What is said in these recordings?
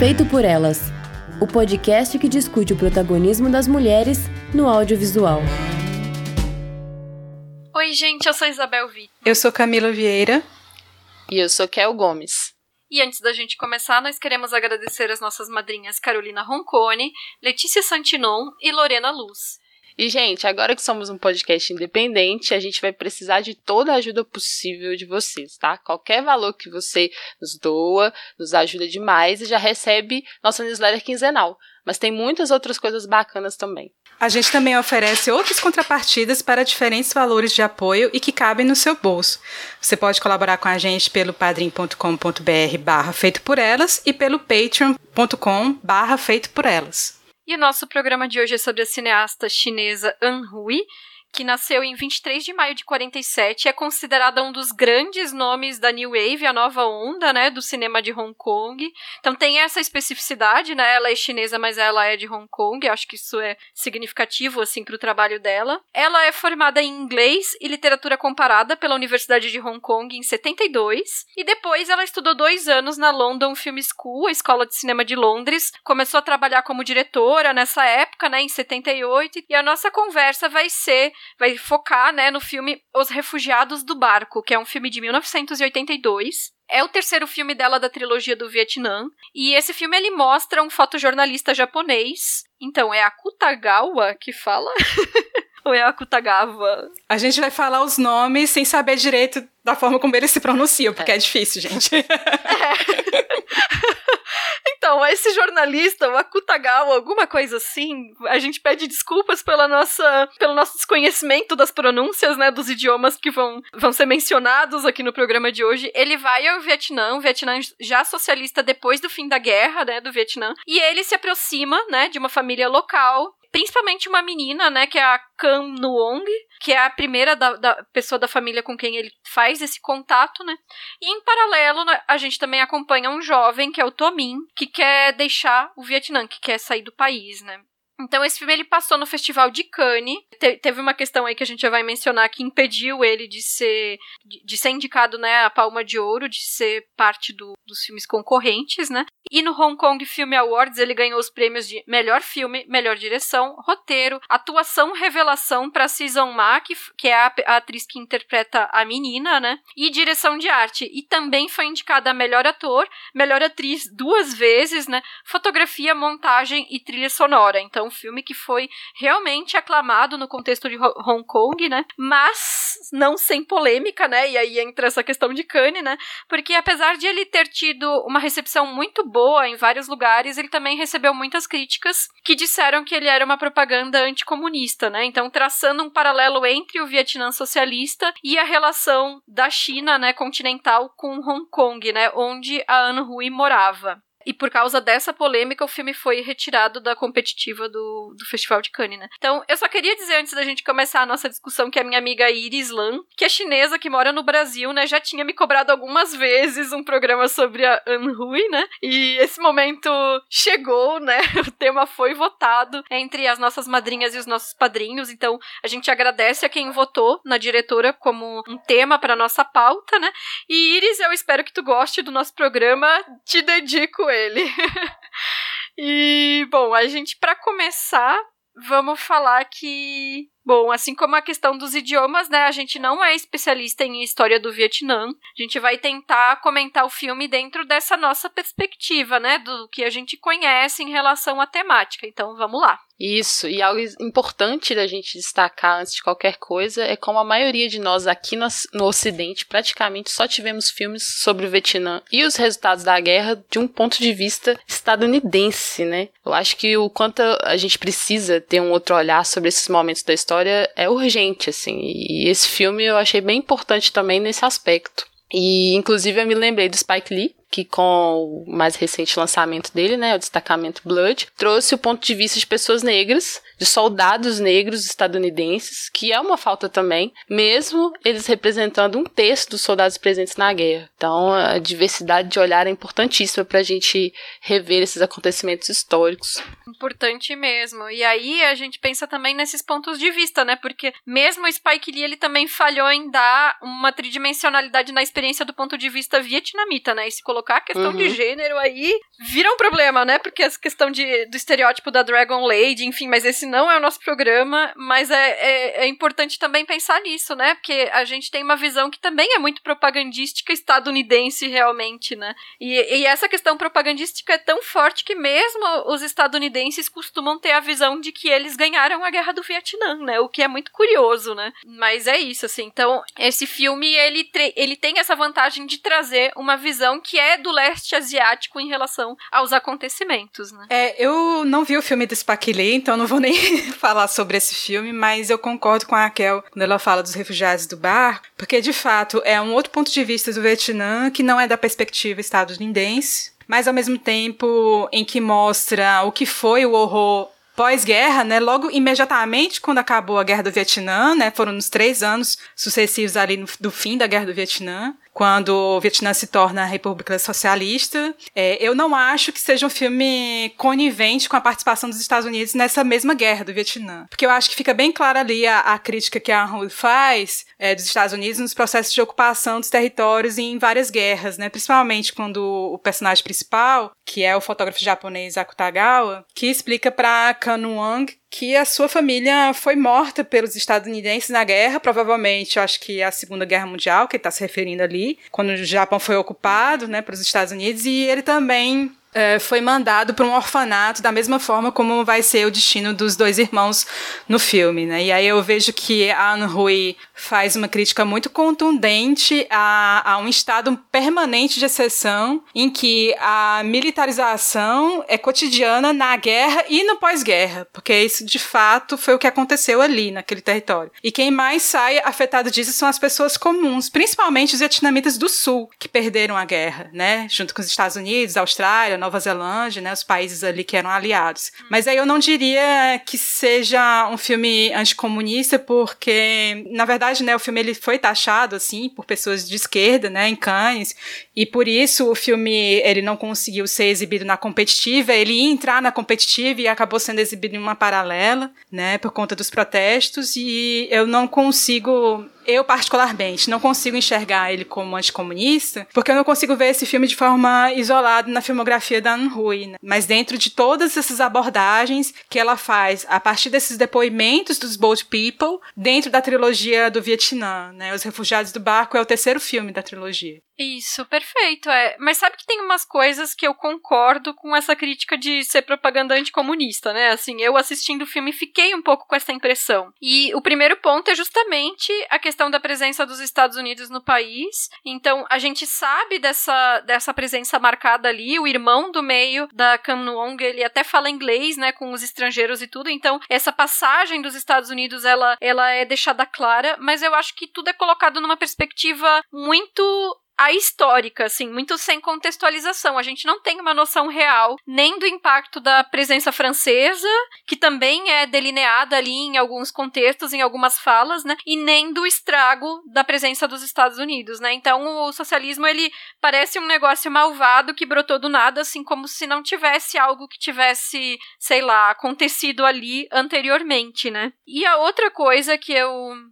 Feito por Elas o podcast que discute o protagonismo das mulheres no audiovisual. Oi, gente, eu sou Isabel Vitor. Eu sou Camila Vieira. E eu sou Kel Gomes. E antes da gente começar, nós queremos agradecer as nossas madrinhas Carolina Roncone, Letícia Santinon e Lorena Luz. E, gente, agora que somos um podcast independente, a gente vai precisar de toda a ajuda possível de vocês, tá? Qualquer valor que você nos doa, nos ajuda demais e já recebe nossa newsletter quinzenal. Mas tem muitas outras coisas bacanas também. A gente também oferece outras contrapartidas para diferentes valores de apoio e que cabem no seu bolso. Você pode colaborar com a gente pelo padrim.com.br barra feito por elas e pelo patreon.com barra feito por elas. E o nosso programa de hoje é sobre a cineasta chinesa An Hui, que nasceu em 23 de maio de 47, é considerada um dos grandes nomes da New Wave, a nova onda, né, do cinema de Hong Kong. Então tem essa especificidade, né? Ela é chinesa, mas ela é de Hong Kong. Acho que isso é significativo assim o trabalho dela. Ela é formada em inglês e literatura comparada pela Universidade de Hong Kong em 72 e depois ela estudou dois anos na London Film School, a escola de cinema de Londres. Começou a trabalhar como diretora nessa época, né, em 78. E a nossa conversa vai ser vai focar, né, no filme Os Refugiados do Barco, que é um filme de 1982. É o terceiro filme dela da trilogia do Vietnã. E esse filme ele mostra um fotojornalista japonês. Então, é a Kutagawa que fala? Ou é a Kutagawa? A gente vai falar os nomes sem saber direito da forma como eles se pronunciam, porque é, é difícil, gente. é. Então, esse jornalista, o Akutagawa, alguma coisa assim, a gente pede desculpas pela nossa, pelo nosso desconhecimento das pronúncias, né, dos idiomas que vão, vão ser mencionados aqui no programa de hoje. Ele vai ao Vietnã, o Vietnã já socialista depois do fim da guerra, né, do Vietnã, e ele se aproxima, né, de uma família local principalmente uma menina, né, que é a Kam Nuong, que é a primeira da, da, pessoa da família com quem ele faz esse contato, né? E em paralelo, né, a gente também acompanha um jovem, que é o Que quer deixar o Vietnã, que quer sair do país, né? Então, esse filme ele passou no Festival de Cannes. Te teve uma questão aí que a gente já vai mencionar que impediu ele de ser, de, de ser indicado né, a Palma de Ouro, de ser parte do, dos filmes concorrentes, né? E no Hong Kong Film Awards ele ganhou os prêmios de melhor filme, melhor direção, roteiro, atuação revelação para Season Ma, que, que é a, a, atriz que interpreta a menina, né? E direção de arte. E também foi indicada a melhor ator, melhor atriz duas vezes, né? Fotografia, montagem e trilha sonora. Então um filme que foi realmente aclamado no contexto de Hong Kong, né? Mas não sem polêmica, né? E aí entra essa questão de Cannes, né? Porque apesar de ele ter tido uma recepção muito boa em vários lugares, ele também recebeu muitas críticas que disseram que ele era uma propaganda anticomunista, né? Então, traçando um paralelo entre o Vietnã socialista e a relação da China, né, continental com Hong Kong, né, onde a An Hui morava. E por causa dessa polêmica, o filme foi retirado da competitiva do, do Festival de Cannes, né? Então, eu só queria dizer antes da gente começar a nossa discussão que a minha amiga Iris Lan, que é chinesa, que mora no Brasil, né, já tinha me cobrado algumas vezes um programa sobre a An Hui, né? E esse momento chegou, né? O tema foi votado entre as nossas madrinhas e os nossos padrinhos. Então, a gente agradece a quem votou na diretora como um tema para nossa pauta, né? E Iris, eu espero que tu goste do nosso programa. Te dedico ele. e, bom, a gente, para começar, vamos falar que Bom, assim como a questão dos idiomas, né? A gente não é especialista em história do Vietnã. A gente vai tentar comentar o filme dentro dessa nossa perspectiva, né? Do que a gente conhece em relação à temática. Então, vamos lá. Isso, e algo importante da gente destacar antes de qualquer coisa é como a maioria de nós aqui no, no Ocidente praticamente só tivemos filmes sobre o Vietnã e os resultados da guerra de um ponto de vista estadunidense, né? Eu acho que o quanto a gente precisa ter um outro olhar sobre esses momentos da história história é urgente, assim. E esse filme eu achei bem importante também nesse aspecto. E, inclusive, eu me lembrei do Spike Lee, que com o mais recente lançamento dele, né, o destacamento Blood, trouxe o ponto de vista de pessoas negras, de soldados negros estadunidenses, que é uma falta também, mesmo eles representando um terço dos soldados presentes na guerra. Então, a diversidade de olhar é importantíssima para a gente rever esses acontecimentos históricos. Importante mesmo. E aí a gente pensa também nesses pontos de vista, né? Porque mesmo o Spike Lee, ele também falhou em dar uma tridimensionalidade na experiência do ponto de vista vietnamita, né? E se colocou colocar a questão uhum. de gênero aí vira um problema, né? Porque essa questão de, do estereótipo da Dragon Lady, enfim, mas esse não é o nosso programa, mas é, é, é importante também pensar nisso, né? Porque a gente tem uma visão que também é muito propagandística estadunidense realmente, né? E, e essa questão propagandística é tão forte que mesmo os estadunidenses costumam ter a visão de que eles ganharam a guerra do Vietnã, né? O que é muito curioso, né? Mas é isso, assim. Então, esse filme, ele, ele tem essa vantagem de trazer uma visão que é do leste asiático em relação aos acontecimentos, né? É, eu não vi o filme do Spike Lee, então não vou nem falar sobre esse filme, mas eu concordo com a Raquel quando ela fala dos refugiados do bar, porque de fato é um outro ponto de vista do Vietnã que não é da perspectiva estadunidense, mas ao mesmo tempo em que mostra o que foi o horror pós-guerra, né, logo imediatamente quando acabou a guerra do Vietnã, né, foram nos três anos sucessivos ali no, do fim da guerra do Vietnã, quando o Vietnã se torna a República Socialista. É, eu não acho que seja um filme conivente com a participação dos Estados Unidos nessa mesma guerra do Vietnã. Porque eu acho que fica bem clara ali a, a crítica que a Rui faz é, dos Estados Unidos nos processos de ocupação dos territórios em várias guerras, né? Principalmente quando o personagem principal, que é o fotógrafo japonês Akutagawa, que explica para Kan Wang que a sua família foi morta pelos estadunidenses na guerra, provavelmente, acho que é a Segunda Guerra Mundial, que ele está se referindo ali, quando o Japão foi ocupado, né, pelos Estados Unidos, e ele também foi mandado para um orfanato da mesma forma como vai ser o destino dos dois irmãos no filme, né? E aí eu vejo que a Anne Rui faz uma crítica muito contundente a, a um estado permanente de exceção em que a militarização é cotidiana na guerra e no pós-guerra, porque isso de fato foi o que aconteceu ali naquele território. E quem mais sai afetado disso são as pessoas comuns, principalmente os vietnamitas do sul, que perderam a guerra, né? Junto com os Estados Unidos, Austrália, Nova Zelândia, né, os países ali que eram aliados. Mas aí eu não diria que seja um filme anticomunista, porque, na verdade, né, o filme ele foi taxado, assim, por pessoas de esquerda, né, em Cannes, e por isso o filme ele não conseguiu ser exibido na competitiva, ele ia entrar na competitiva e acabou sendo exibido em uma paralela, né, por conta dos protestos, e eu não consigo eu, particularmente, não consigo enxergar ele como anticomunista, porque eu não consigo ver esse filme de forma isolada na filmografia da Anne né? Mas dentro de todas essas abordagens que ela faz a partir desses depoimentos dos Boat People, dentro da trilogia do Vietnã, né? Os Refugiados do Barco é o terceiro filme da trilogia. Isso, perfeito. É. Mas sabe que tem umas coisas que eu concordo com essa crítica de ser propaganda anticomunista, né? Assim, eu assistindo o filme fiquei um pouco com essa impressão. E o primeiro ponto é justamente a questão da presença dos Estados Unidos no país. Então, a gente sabe dessa, dessa presença marcada ali. O irmão do meio da Kam Nuong, ele até fala inglês, né, com os estrangeiros e tudo. Então, essa passagem dos Estados Unidos, ela, ela é deixada clara, mas eu acho que tudo é colocado numa perspectiva muito a histórica, assim, muito sem contextualização. A gente não tem uma noção real nem do impacto da presença francesa, que também é delineada ali em alguns contextos, em algumas falas, né? E nem do estrago da presença dos Estados Unidos, né? Então o socialismo ele parece um negócio malvado que brotou do nada, assim como se não tivesse algo que tivesse, sei lá, acontecido ali anteriormente, né? E a outra coisa que eu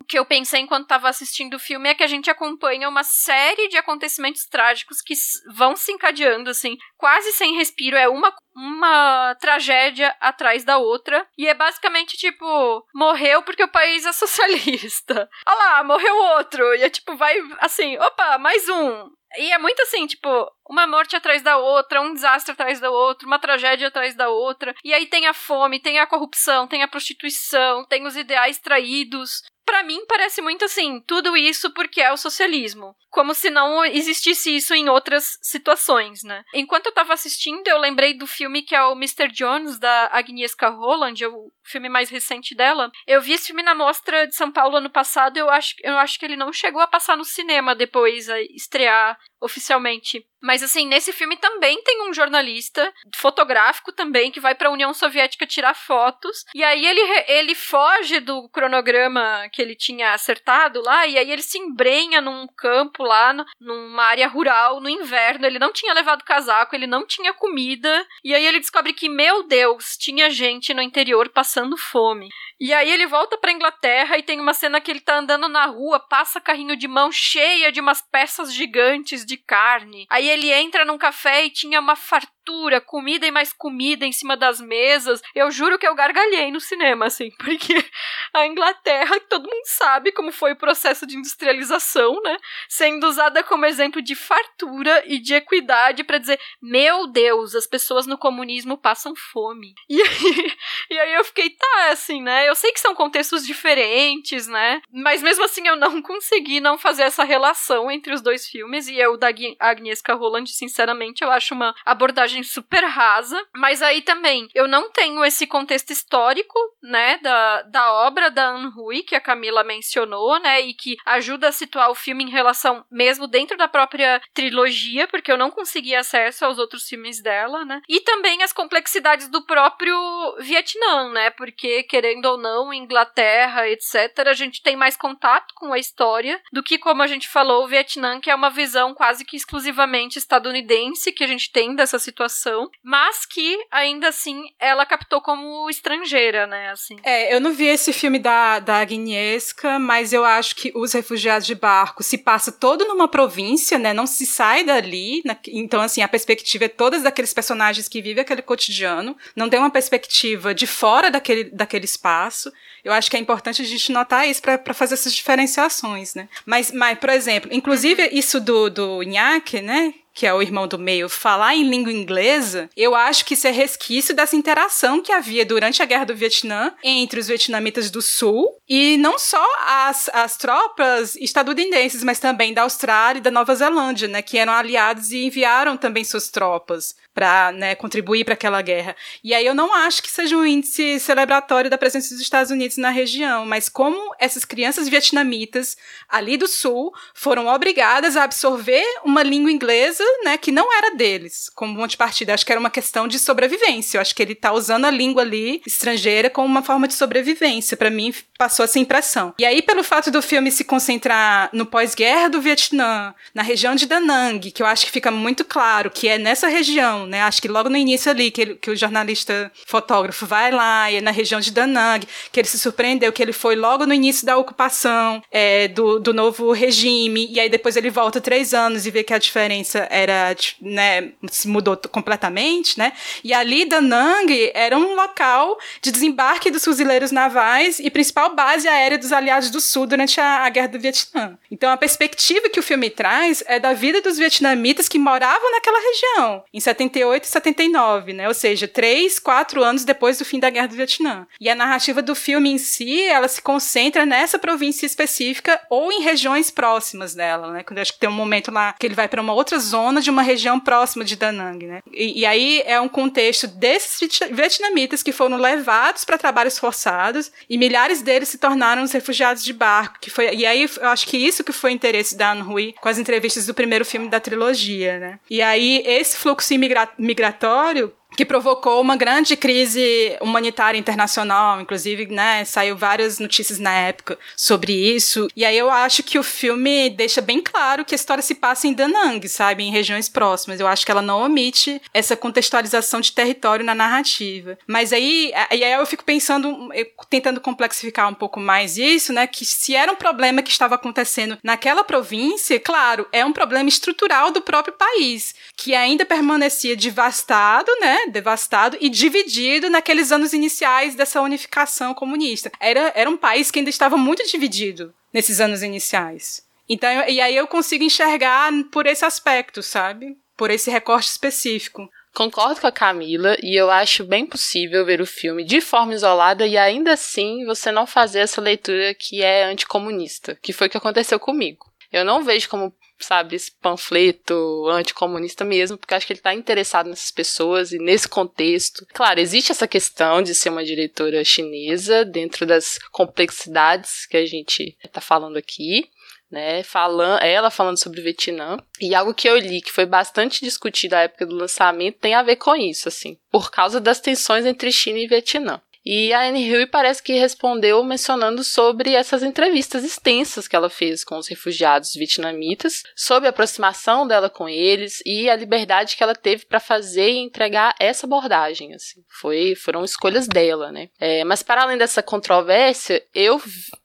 que eu pensei enquanto estava assistindo o filme é que a gente acompanha uma série de acontecimentos acontecimentos trágicos que vão se encadeando, assim, quase sem respiro. É uma, uma tragédia atrás da outra. E é basicamente tipo: morreu porque o país é socialista. Olha lá, morreu outro. E é tipo, vai assim: opa, mais um. E é muito assim, tipo, uma morte atrás da outra, um desastre atrás da outra, uma tragédia atrás da outra. E aí tem a fome, tem a corrupção, tem a prostituição, tem os ideais traídos para mim parece muito assim, tudo isso porque é o socialismo. Como se não existisse isso em outras situações, né? Enquanto eu tava assistindo, eu lembrei do filme que é o Mr. Jones, da Agnieszka Holland, é o filme mais recente dela. Eu vi esse filme na mostra de São Paulo ano passado, eu acho, eu acho que ele não chegou a passar no cinema depois, a estrear oficialmente. Mas assim, nesse filme também tem um jornalista fotográfico também que vai para a União Soviética tirar fotos. E aí ele, ele foge do cronograma que ele tinha acertado lá e aí ele se embrenha num campo lá, no, numa área rural no inverno. Ele não tinha levado casaco, ele não tinha comida. E aí ele descobre que, meu Deus, tinha gente no interior passando fome. E aí ele volta pra Inglaterra e tem uma cena que ele tá andando na rua, passa carrinho de mão cheia de umas peças gigantes de carne. Aí ele entra num café e tinha uma fartura, comida e mais comida em cima das mesas. Eu juro que eu gargalhei no cinema, assim, porque a Inglaterra, todo mundo sabe como foi o processo de industrialização, né? Sendo usada como exemplo de fartura e de equidade para dizer: meu Deus, as pessoas no comunismo passam fome. E aí, e aí eu fiquei, tá, assim, né? Eu sei que são contextos diferentes, né? Mas mesmo assim eu não consegui não fazer essa relação entre os dois filmes. E eu, da Agnieszka Holland, sinceramente, eu acho uma abordagem super rasa. Mas aí também, eu não tenho esse contexto histórico, né, da, da obra da Anne Hui, que a Camila mencionou, né, e que ajuda a situar o filme em relação, mesmo dentro da própria trilogia, porque eu não consegui acesso aos outros filmes dela, né, e também as complexidades do próprio Vietnã, né, porque, querendo ou não, Inglaterra, etc., a gente tem mais contato com a história do que, como a gente falou, o Vietnã, que é uma visão quase que exclusivamente estadunidense que a gente tem dessa situação, mas que, ainda assim, ela captou como estrangeira, né, assim. É, eu não vi esse filme da, da Agnieszka, mas eu acho que Os Refugiados de Barco se passa todo numa província, né, não se sai dali, na, então, assim, a perspectiva é todas daqueles personagens que vivem aquele cotidiano, não tem uma perspectiva de fora daquele, daquele espaço, eu acho que é importante a gente notar isso para fazer essas diferenciações, né? Mas, mas, por exemplo, inclusive isso do, do Inhaque, né? Que é o irmão do meio, falar em língua inglesa, eu acho que isso é resquício dessa interação que havia durante a Guerra do Vietnã entre os vietnamitas do Sul e não só as, as tropas estadunidenses, mas também da Austrália e da Nova Zelândia, né, que eram aliados e enviaram também suas tropas para né, contribuir para aquela guerra. E aí eu não acho que seja um índice celebratório da presença dos Estados Unidos na região, mas como essas crianças vietnamitas ali do sul foram obrigadas a absorver uma língua inglesa, né, que não era deles, como ponto de partida. Acho que era uma questão de sobrevivência. Eu acho que ele está usando a língua ali estrangeira como uma forma de sobrevivência. Para mim passou essa impressão. E aí pelo fato do filme se concentrar no pós-guerra do Vietnã, na região de Da Nang, que eu acho que fica muito claro que é nessa região né? Acho que logo no início ali, que, ele, que o jornalista fotógrafo vai lá e é na região de Danang, que ele se surpreendeu que ele foi logo no início da ocupação é, do, do novo regime, e aí depois ele volta três anos e vê que a diferença era, né, se mudou completamente, né? E ali Danang era um local de desembarque dos fuzileiros navais e principal base aérea dos aliados do Sul durante a, a Guerra do Vietnã. Então a perspectiva que o filme traz é da vida dos vietnamitas que moravam naquela região. Em 70 78 e 79, né? Ou seja, três, quatro anos depois do fim da Guerra do Vietnã. E a narrativa do filme em si, ela se concentra nessa província específica ou em regiões próximas dela, né? Quando acho que tem um momento lá que ele vai para uma outra zona de uma região próxima de Da Nang, né? E, e aí é um contexto desses vietnamitas que foram levados para trabalhos forçados e milhares deles se tornaram os refugiados de barco, que foi e aí eu acho que isso que foi o interesse da Anne Hui com as entrevistas do primeiro filme da trilogia, né? E aí esse fluxo imigratório migratório que provocou uma grande crise humanitária internacional, inclusive, né, saiu várias notícias na época sobre isso. E aí eu acho que o filme deixa bem claro que a história se passa em Danang, sabe, em regiões próximas. Eu acho que ela não omite essa contextualização de território na narrativa. Mas aí, aí eu fico pensando, tentando complexificar um pouco mais isso, né, que se era um problema que estava acontecendo naquela província, claro, é um problema estrutural do próprio país, que ainda permanecia devastado, né, devastado e dividido naqueles anos iniciais dessa unificação comunista. Era, era um país que ainda estava muito dividido nesses anos iniciais. Então, e aí eu consigo enxergar por esse aspecto, sabe? Por esse recorte específico. Concordo com a Camila e eu acho bem possível ver o filme de forma isolada e ainda assim você não fazer essa leitura que é anticomunista, que foi o que aconteceu comigo. Eu não vejo como sabe, esse panfleto anticomunista mesmo, porque acho que ele está interessado nessas pessoas e nesse contexto. Claro, existe essa questão de ser uma diretora chinesa dentro das complexidades que a gente está falando aqui. Né, falando, ela falando sobre o Vietnã, e algo que eu li que foi bastante discutido na época do lançamento tem a ver com isso, assim, por causa das tensões entre China e Vietnã. E a Anne Hill parece que respondeu mencionando sobre essas entrevistas extensas que ela fez com os refugiados vietnamitas, sobre a aproximação dela com eles e a liberdade que ela teve para fazer e entregar essa abordagem. Assim. Foi, foram escolhas dela, né? É, mas para além dessa controvérsia, eu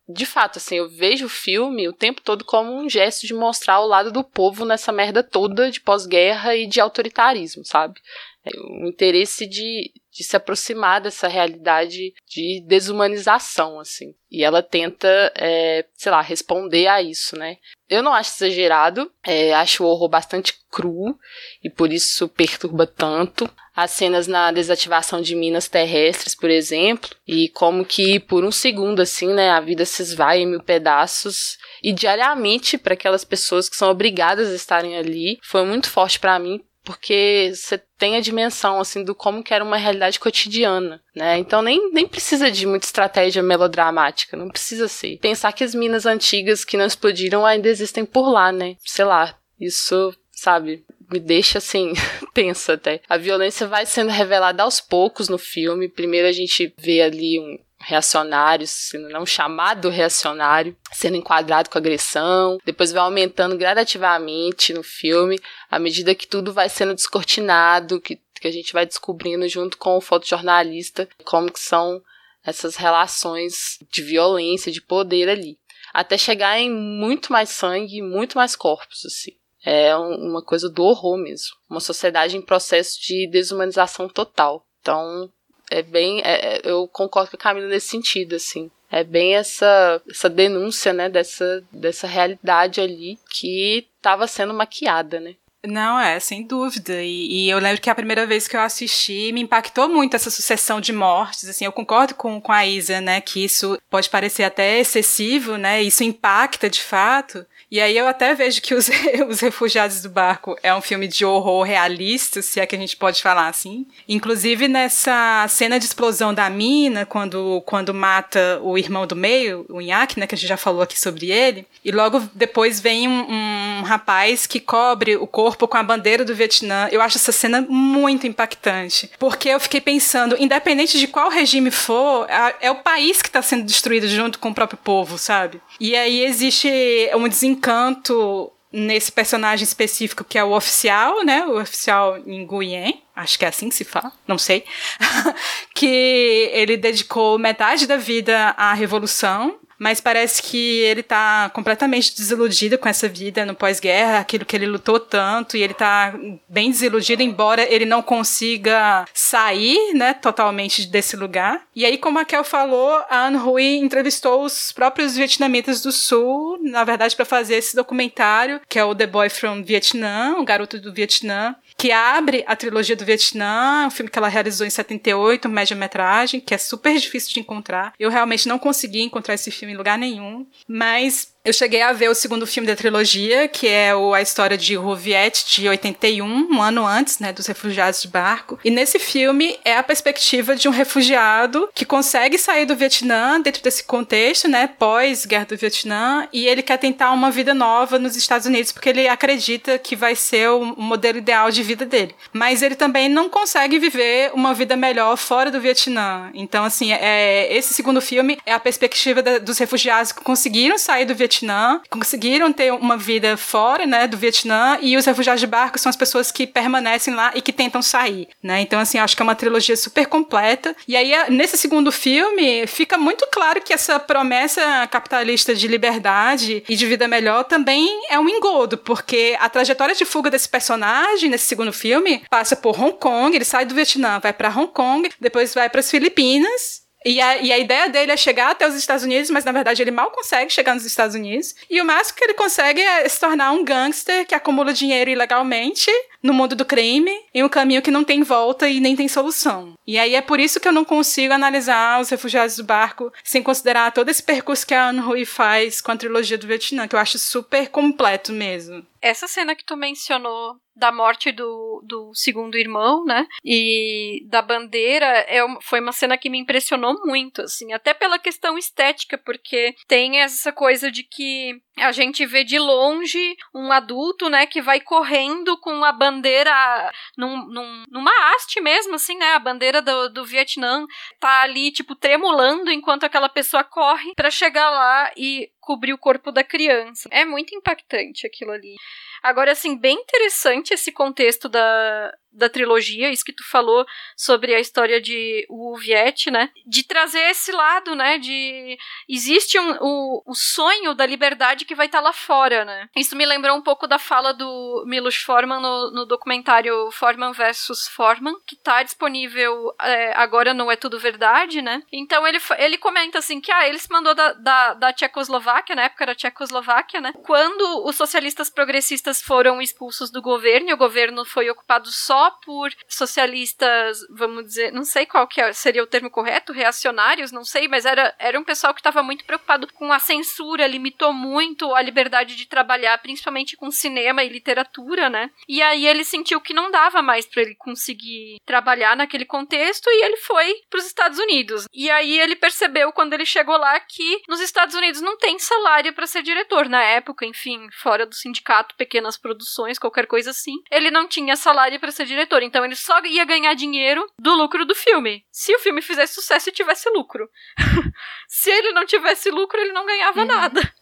de fato, assim, eu vejo o filme o tempo todo como um gesto de mostrar o lado do povo nessa merda toda de pós-guerra e de autoritarismo, sabe? É o interesse de, de se aproximar dessa realidade de desumanização, assim. E ela tenta, é, sei lá, responder a isso, né? Eu não acho exagerado, é, acho o horror bastante cru e por isso perturba tanto. As cenas na desativação de minas terrestres, por exemplo, e como que por um segundo, assim, né, a vida se esvai em mil pedaços. E diariamente, para aquelas pessoas que são obrigadas a estarem ali, foi muito forte para mim, porque você tem a dimensão assim do como que era uma realidade cotidiana, né? Então nem, nem precisa de muita estratégia melodramática, não precisa ser. Pensar que as minas antigas que não explodiram ainda existem por lá, né? Sei lá, isso, sabe, me deixa assim tensa até. A violência vai sendo revelada aos poucos no filme. Primeiro a gente vê ali um reacionário, sendo não chamado reacionário, sendo enquadrado com agressão, depois vai aumentando gradativamente no filme, à medida que tudo vai sendo descortinado, que, que a gente vai descobrindo junto com o fotojornalista como que são essas relações de violência, de poder ali. Até chegar em muito mais sangue, muito mais corpos, assim. É uma coisa do horror mesmo. Uma sociedade em processo de desumanização total. Então, é bem. É, é, eu concordo com a Camila nesse sentido, assim. É bem essa, essa denúncia, né, dessa, dessa realidade ali que estava sendo maquiada, né? Não, é, sem dúvida. E, e, eu lembro que a primeira vez que eu assisti me impactou muito essa sucessão de mortes. Assim, eu concordo com, com a Isa, né, que isso pode parecer até excessivo, né, isso impacta de fato. E aí eu até vejo que os, os Refugiados do Barco é um filme de horror realista, se é que a gente pode falar assim. Inclusive nessa cena de explosão da mina, quando, quando mata o irmão do meio, o Inhaque, né, que a gente já falou aqui sobre ele, e logo depois vem um, um rapaz que cobre o corpo com a bandeira do Vietnã. Eu acho essa cena muito impactante, porque eu fiquei pensando, independente de qual regime for, é o país que está sendo destruído junto com o próprio povo, sabe? E aí existe um desencanto nesse personagem específico que é o oficial, né? O oficial Nguyen, acho que é assim que se fala, não sei. que ele dedicou metade da vida à revolução mas parece que ele tá completamente desiludido com essa vida no pós-guerra, aquilo que ele lutou tanto, e ele tá bem desiludido, embora ele não consiga sair, né, totalmente desse lugar. E aí, como a Kel falou, a Anne entrevistou os próprios vietnamitas do Sul, na verdade, para fazer esse documentário, que é o The Boy from Vietnam, o garoto do Vietnã, que abre a trilogia do Vietnã, um filme que ela realizou em 78, média-metragem, que é super difícil de encontrar. Eu realmente não consegui encontrar esse filme em lugar nenhum, mas eu cheguei a ver o segundo filme da trilogia, que é o, a história de Ho Viet, de 81, um ano antes, né, dos refugiados de barco. E nesse filme é a perspectiva de um refugiado que consegue sair do Vietnã dentro desse contexto, né, pós-guerra do Vietnã, e ele quer tentar uma vida nova nos Estados Unidos porque ele acredita que vai ser o modelo ideal de vida dele. Mas ele também não consegue viver uma vida melhor fora do Vietnã. Então, assim, é, esse segundo filme é a perspectiva da, dos refugiados que conseguiram sair do Vietnã Vietnã, conseguiram ter uma vida fora, né, do Vietnã, e os refugiados de barco são as pessoas que permanecem lá e que tentam sair, né? Então, assim, acho que é uma trilogia super completa. E aí, nesse segundo filme, fica muito claro que essa promessa capitalista de liberdade e de vida melhor também é um engodo, porque a trajetória de fuga desse personagem nesse segundo filme passa por Hong Kong, ele sai do Vietnã, vai para Hong Kong, depois vai para as Filipinas e a, e a ideia dele é chegar até os Estados Unidos, mas na verdade ele mal consegue chegar nos Estados Unidos. E o máximo que ele consegue é se tornar um gangster que acumula dinheiro ilegalmente no mundo do crime, em um caminho que não tem volta e nem tem solução. E aí é por isso que eu não consigo analisar os refugiados do barco sem considerar todo esse percurso que a Anne Rui faz com a trilogia do Vietnã, que eu acho super completo mesmo. Essa cena que tu mencionou da morte do, do segundo irmão, né? E da bandeira é, foi uma cena que me impressionou muito, assim, até pela questão estética, porque tem essa coisa de que a gente vê de longe um adulto, né, que vai correndo com a bandeira num, num, numa haste mesmo, assim, né? A bandeira do, do Vietnã tá ali, tipo, tremulando enquanto aquela pessoa corre para chegar lá e cobrir o corpo da criança. É muito impactante aquilo ali. Agora, assim, bem interessante esse contexto da, da trilogia, isso que tu falou sobre a história de o Viet, né? De trazer esse lado, né? De existe um, o, o sonho da liberdade que vai estar tá lá fora, né? Isso me lembrou um pouco da fala do Milos Forman no, no documentário Forman versus Forman, que tá disponível é, agora no É Tudo Verdade, né? Então ele, ele comenta assim que ah, ele se mandou da, da, da Tchecoslováquia, na época era Tchecoslováquia, né? Quando os socialistas progressistas foram expulsos do governo e o governo foi ocupado só por socialistas, vamos dizer, não sei qual que é, seria o termo correto, reacionários, não sei, mas era, era um pessoal que estava muito preocupado com a censura, limitou muito a liberdade de trabalhar, principalmente com cinema e literatura, né? E aí ele sentiu que não dava mais para ele conseguir trabalhar naquele contexto e ele foi para os Estados Unidos. E aí ele percebeu quando ele chegou lá que nos Estados Unidos não tem salário para ser diretor na época, enfim, fora do sindicato, pequenas produções, qualquer coisa assim. Ele não tinha salário para ser diretor, então ele só ia ganhar dinheiro do lucro do filme. Se o filme fizesse sucesso e tivesse lucro. Se ele não tivesse lucro, ele não ganhava uhum. nada.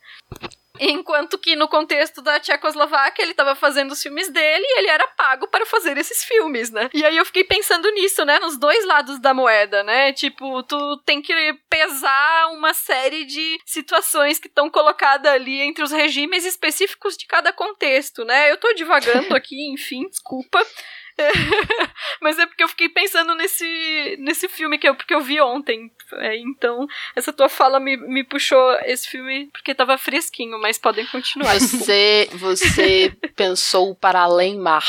Enquanto que no contexto da Tchecoslováquia, ele estava fazendo os filmes dele e ele era pago para fazer esses filmes, né? E aí eu fiquei pensando nisso, né? Nos dois lados da moeda, né? Tipo, tu tem que pesar uma série de situações que estão colocadas ali entre os regimes específicos de cada contexto, né? Eu tô divagando aqui, enfim, desculpa. Mas é porque eu fiquei pensando nesse, nesse filme que eu, porque eu vi ontem. É, então, essa tua fala me, me puxou esse filme porque tava fresquinho, mas podem continuar. Você, você pensou para além mar.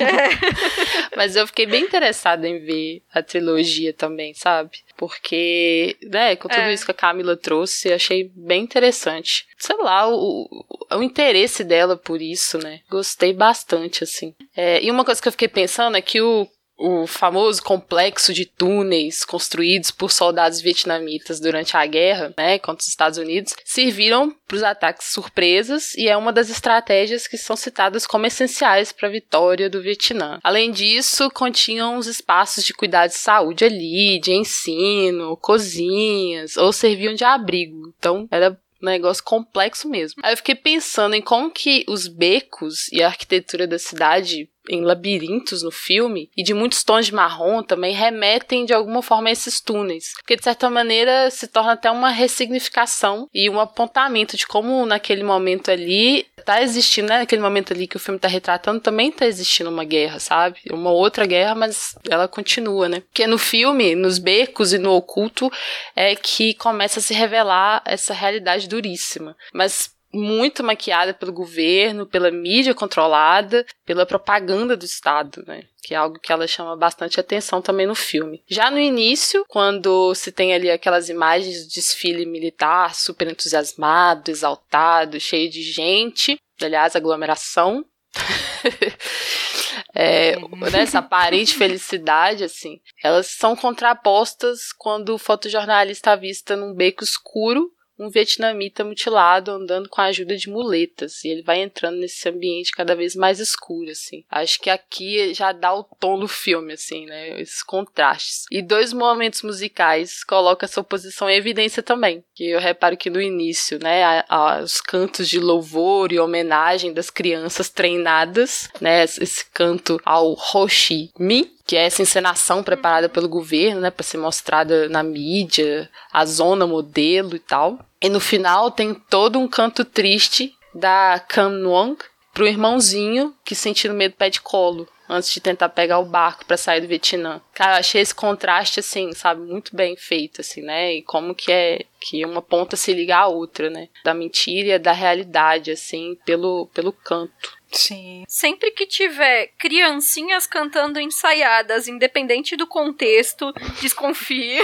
É. Mas eu fiquei bem interessada em ver a trilogia também, sabe? Porque, né, com tudo é. isso que a Camila trouxe, achei bem interessante. Sei lá, o, o interesse dela por isso, né? Gostei bastante, assim. É, e uma coisa que eu fiquei pensando é que o o famoso complexo de túneis construídos por soldados vietnamitas durante a guerra, né, contra os Estados Unidos, serviram para os ataques surpresas e é uma das estratégias que são citadas como essenciais para a vitória do Vietnã. Além disso, continham os espaços de cuidado de saúde ali, de ensino, cozinhas, ou serviam de abrigo. Então, era um negócio complexo mesmo. Aí eu fiquei pensando em como que os becos e a arquitetura da cidade em labirintos no filme e de muitos tons de marrom também remetem de alguma forma a esses túneis, porque de certa maneira se torna até uma ressignificação e um apontamento de como naquele momento ali tá existindo, né, naquele momento ali que o filme tá retratando, também tá existindo uma guerra, sabe? Uma outra guerra, mas ela continua, né? Porque no filme, nos becos e no oculto é que começa a se revelar essa realidade duríssima. Mas muito maquiada pelo governo, pela mídia controlada, pela propaganda do Estado, né? Que é algo que ela chama bastante atenção também no filme. Já no início, quando se tem ali aquelas imagens do desfile militar super entusiasmado, exaltado, cheio de gente, aliás, aglomeração. é, nessa aparente felicidade, assim, elas são contrapostas quando o fotojornalista avista num beco escuro um vietnamita mutilado andando com a ajuda de muletas. E ele vai entrando nesse ambiente cada vez mais escuro, assim. Acho que aqui já dá o tom do filme, assim, né? Esses contrastes. E dois momentos musicais colocam essa oposição em evidência também. Que eu reparo que no início, né? A, a, os cantos de louvor e homenagem das crianças treinadas, né? Esse canto ao Ho Chi Minh, que é essa encenação preparada pelo governo, né, para ser mostrada na mídia, a zona modelo e tal. E no final tem todo um canto triste da Cam Nguyen pro irmãozinho que sentindo medo pede colo antes de tentar pegar o barco para sair do Vietnã. Cara, eu achei esse contraste assim, sabe, muito bem feito assim, né? E como que é que uma ponta se liga à outra, né? Da mentira e da realidade assim, pelo pelo canto. Sim. Sempre que tiver criancinhas cantando ensaiadas, independente do contexto, desconfie.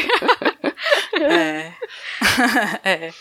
é. é.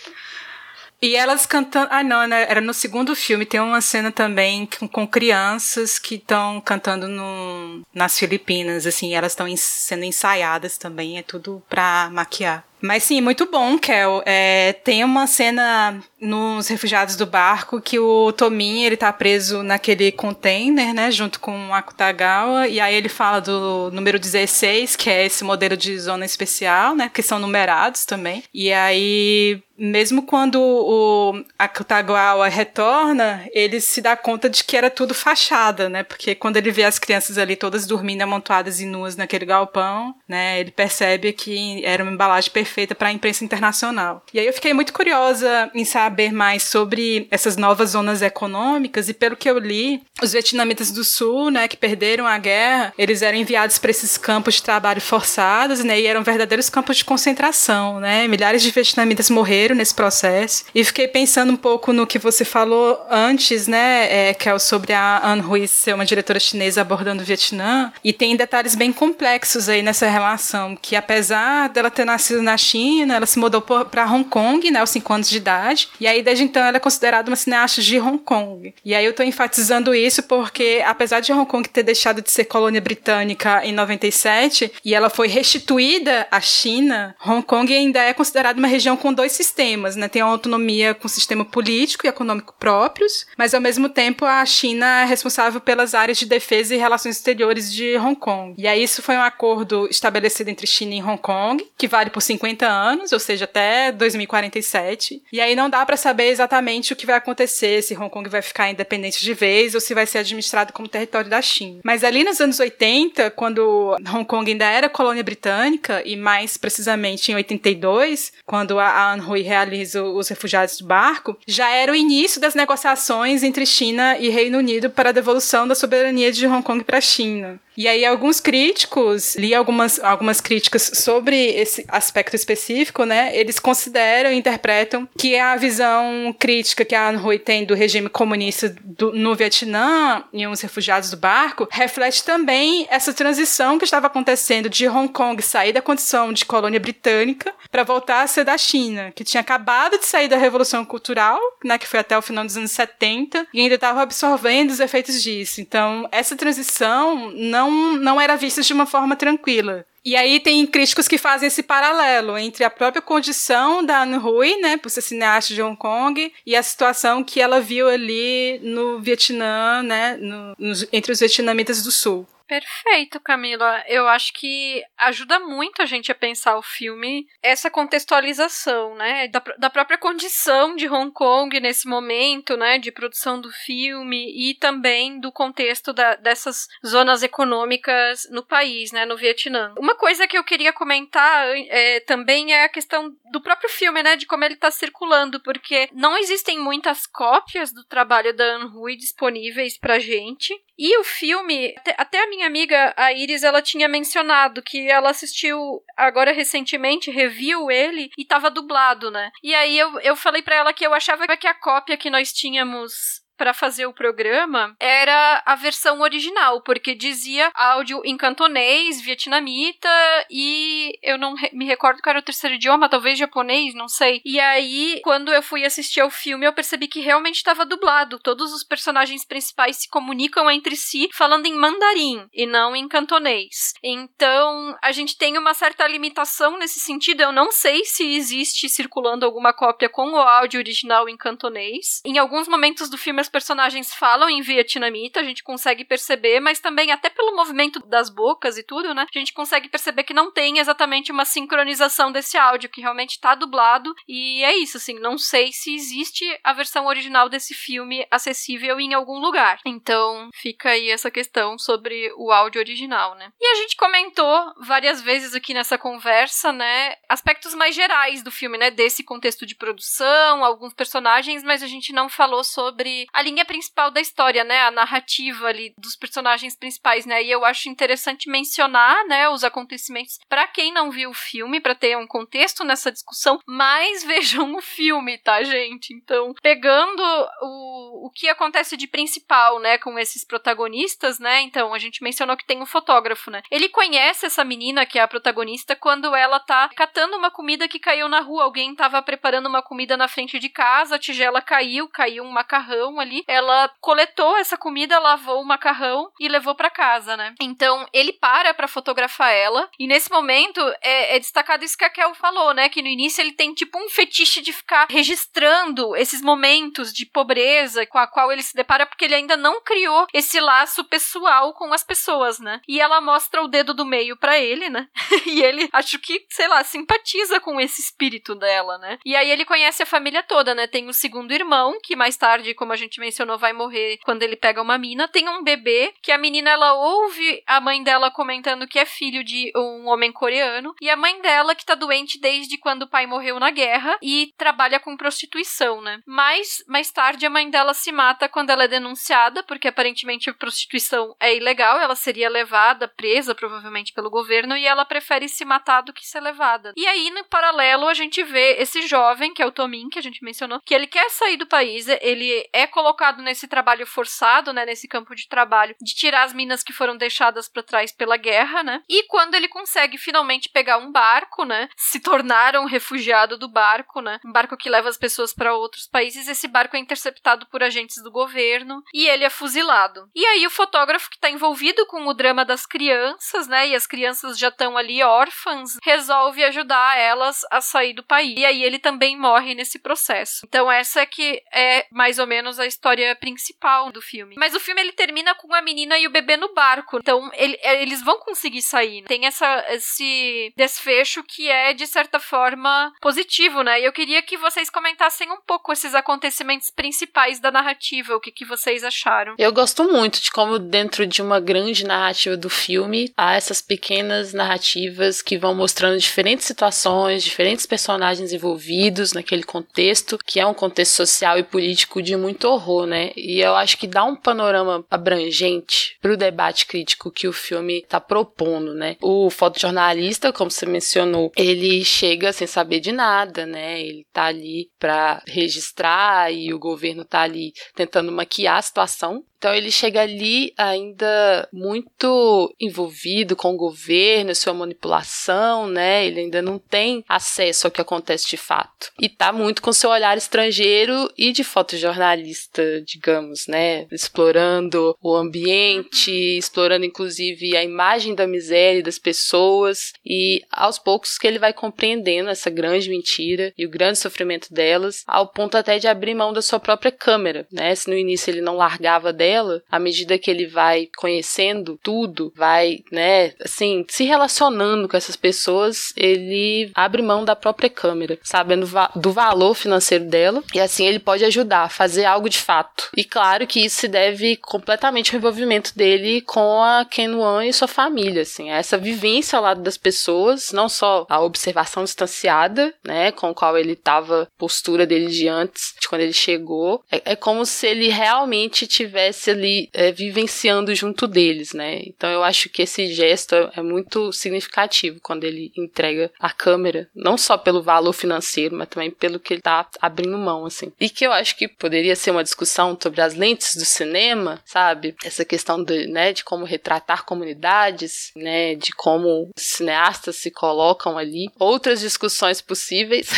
E elas cantando. Ah, não, né? era no segundo filme. Tem uma cena também com, com crianças que estão cantando no, nas Filipinas, assim. Elas estão sendo ensaiadas também. É tudo pra maquiar. Mas sim, muito bom, Kel. É, tem uma cena nos refugiados do barco que o Tomin, ele tá preso naquele container, né, junto com o Akutagawa, e aí ele fala do número 16, que é esse modelo de zona especial, né, que são numerados também. E aí mesmo quando o Akutagawa retorna, ele se dá conta de que era tudo fachada, né? Porque quando ele vê as crianças ali todas dormindo amontoadas e nuas naquele galpão, né? Ele percebe que era uma embalagem perfeita para a imprensa internacional. E aí eu fiquei muito curiosa em saber mais sobre essas novas zonas econômicas e pelo que eu li, os vietnamitas do sul, né, que perderam a guerra, eles eram enviados para esses campos de trabalho forçados, né? E eram verdadeiros campos de concentração, né? Milhares de vietnamitas morreram nesse processo. E fiquei pensando um pouco no que você falou antes, né, é, que é sobre a Anne Hui ser uma diretora chinesa abordando o Vietnã. E tem detalhes bem complexos aí nessa relação, que apesar dela ter nascido na China, ela se mudou para Hong Kong, né, aos 5 anos de idade. E aí, desde então, ela é considerada uma cineasta de Hong Kong. E aí eu estou enfatizando isso porque, apesar de Hong Kong ter deixado de ser colônia britânica em 97, e ela foi restituída à China, Hong Kong ainda é considerada uma região com dois sistemas né? Tem a autonomia com sistema político e econômico próprios, mas ao mesmo tempo a China é responsável pelas áreas de defesa e relações exteriores de Hong Kong. E aí isso foi um acordo estabelecido entre China e Hong Kong, que vale por 50 anos, ou seja, até 2047. E aí não dá para saber exatamente o que vai acontecer, se Hong Kong vai ficar independente de vez ou se vai ser administrado como território da China. Mas ali nos anos 80, quando Hong Kong ainda era colônia britânica e mais precisamente em 82, quando a Anne Hui realiza os refugiados do barco, já era o início das negociações entre China e Reino Unido para a devolução da soberania de Hong Kong para a China. E aí alguns críticos, li algumas, algumas críticas sobre esse aspecto específico, né? Eles consideram e interpretam que a visão crítica que a An Hui tem do regime comunista do, no Vietnã e os refugiados do barco reflete também essa transição que estava acontecendo de Hong Kong sair da condição de colônia britânica para voltar a ser da China, que tinha acabado de sair da Revolução Cultural, né, que foi até o final dos anos 70, e ainda estava absorvendo os efeitos disso. Então, essa transição não não, não era vista de uma forma tranquila. E aí tem críticos que fazem esse paralelo entre a própria condição da Anne Hui, né, por ser cineasta de Hong Kong, e a situação que ela viu ali no Vietnã, né, no, nos, entre os vietnamitas do Sul. Perfeito, Camila. Eu acho que ajuda muito a gente a pensar o filme essa contextualização, né, da, da própria condição de Hong Kong nesse momento, né, de produção do filme e também do contexto da, dessas zonas econômicas no país, né, no Vietnã. Uma coisa que eu queria comentar é, também é a questão do próprio filme, né, de como ele está circulando, porque não existem muitas cópias do trabalho da Anne Hui disponíveis pra gente. E o filme, até, até a minha amiga, a Iris, ela tinha mencionado que ela assistiu agora recentemente, reviu ele e tava dublado, né? E aí eu, eu falei para ela que eu achava que a cópia que nós tínhamos para fazer o programa era a versão original, porque dizia áudio em cantonês, vietnamita e eu não me recordo qual era o terceiro idioma, talvez japonês, não sei. E aí, quando eu fui assistir ao filme, eu percebi que realmente estava dublado. Todos os personagens principais se comunicam entre si falando em mandarim e não em cantonês. Então, a gente tem uma certa limitação nesse sentido. Eu não sei se existe circulando alguma cópia com o áudio original em cantonês. Em alguns momentos do filme as personagens falam em vietnamita, a gente consegue perceber, mas também até pelo movimento das bocas e tudo, né? A gente consegue perceber que não tem exatamente uma sincronização desse áudio, que realmente tá dublado. E é isso, assim, não sei se existe a versão original desse filme acessível em algum lugar. Então, fica aí essa questão sobre o áudio original, né? E a gente comentou várias vezes aqui nessa conversa, né, aspectos mais gerais do filme, né, desse contexto de produção, alguns personagens, mas a gente não falou sobre a linha principal da história, né? A narrativa ali dos personagens principais, né? E eu acho interessante mencionar, né, os acontecimentos para quem não viu o filme, para ter um contexto nessa discussão, mas vejam o filme, tá, gente? Então, pegando o, o que acontece de principal, né, com esses protagonistas, né? Então, a gente mencionou que tem um fotógrafo, né? Ele conhece essa menina que é a protagonista quando ela tá catando uma comida que caiu na rua. Alguém tava preparando uma comida na frente de casa, a tigela caiu, caiu um macarrão ali, ela coletou essa comida, lavou o macarrão e levou para casa, né? Então ele para para fotografar ela e nesse momento é, é, destacado isso que a Kel falou, né? Que no início ele tem tipo um fetiche de ficar registrando esses momentos de pobreza com a qual ele se depara porque ele ainda não criou esse laço pessoal com as pessoas, né? E ela mostra o dedo do meio para ele, né? e ele acho que, sei lá, simpatiza com esse espírito dela, né? E aí ele conhece a família toda, né? Tem o segundo irmão, que mais tarde, como a gente mencionou, vai morrer quando ele pega uma mina. Tem um bebê, que a menina ela ouve a mãe dela comentando que é filho de um homem coreano. E a mãe dela, que tá doente desde quando o pai morreu na guerra e trabalha com prostituição, né? Mas mais tarde a mãe dela se mata quando ela é denunciada, porque aparentemente a prostituição é ilegal, ela seria levada, presa provavelmente pelo governo, e ela prefere se matar do que ser levada. E aí, no paralelo, a gente vê esse jovem, que é o Tomin, que a gente mencionou, que ele quer sair do país, ele é colocado nesse trabalho forçado, né, nesse campo de trabalho, de tirar as minas que foram deixadas para trás pela guerra, né? E quando ele consegue finalmente pegar um barco, né, se tornar um refugiado do barco, né? Um barco que leva as pessoas para outros países, esse barco é interceptado por agentes do governo e ele é fuzilado. E aí o fotógrafo que está envolvido com o drama das crianças, né, e as crianças já estão ali órfãs, resolve ajudar elas a sair do país. E aí ele também morre nesse processo. Então essa é que é mais ou menos a história principal do filme. Mas o filme ele termina com a menina e o bebê no barco. Então ele, é, eles vão conseguir sair. Tem essa, esse desfecho que é de certa forma positivo, né? E eu queria que vocês comentassem um pouco esses acontecimentos principais da narrativa, o que, que vocês acharam. Eu gosto muito de como dentro de uma grande narrativa do filme há essas pequenas narrativas que vão mostrando diferentes situações, diferentes personagens envolvidos naquele contexto, que é um contexto social e político de muito horror, né? E eu acho que dá um panorama abrangente para o debate crítico que o filme está propondo, né? O fotojornalista, como você mencionou, ele chega sem saber de nada, né? Ele tá ali para registrar e o governo tá ali tentando maquiar a situação então ele chega ali ainda muito envolvido com o governo, sua manipulação, né? Ele ainda não tem acesso ao que acontece de fato. E tá muito com seu olhar estrangeiro e de fotojornalista, digamos, né? Explorando o ambiente, explorando inclusive a imagem da miséria das pessoas e aos poucos que ele vai compreendendo essa grande mentira e o grande sofrimento delas, ao ponto até de abrir mão da sua própria câmera, né? Se no início ele não largava dela dela, à medida que ele vai conhecendo tudo, vai, né, assim, se relacionando com essas pessoas, ele abre mão da própria câmera, sabendo do valor financeiro dela, e assim ele pode ajudar a fazer algo de fato. E claro que isso se deve completamente ao envolvimento dele com a Ken Wan e sua família, assim, essa vivência ao lado das pessoas, não só a observação distanciada, né, com o qual ele estava, postura dele de antes, de quando ele chegou, é, é como se ele realmente tivesse ali é, vivenciando junto deles, né? Então eu acho que esse gesto é muito significativo quando ele entrega a câmera, não só pelo valor financeiro, mas também pelo que ele tá abrindo mão, assim. E que eu acho que poderia ser uma discussão sobre as lentes do cinema, sabe? Essa questão de, né, de como retratar comunidades, né, de como cineastas se colocam ali. Outras discussões possíveis.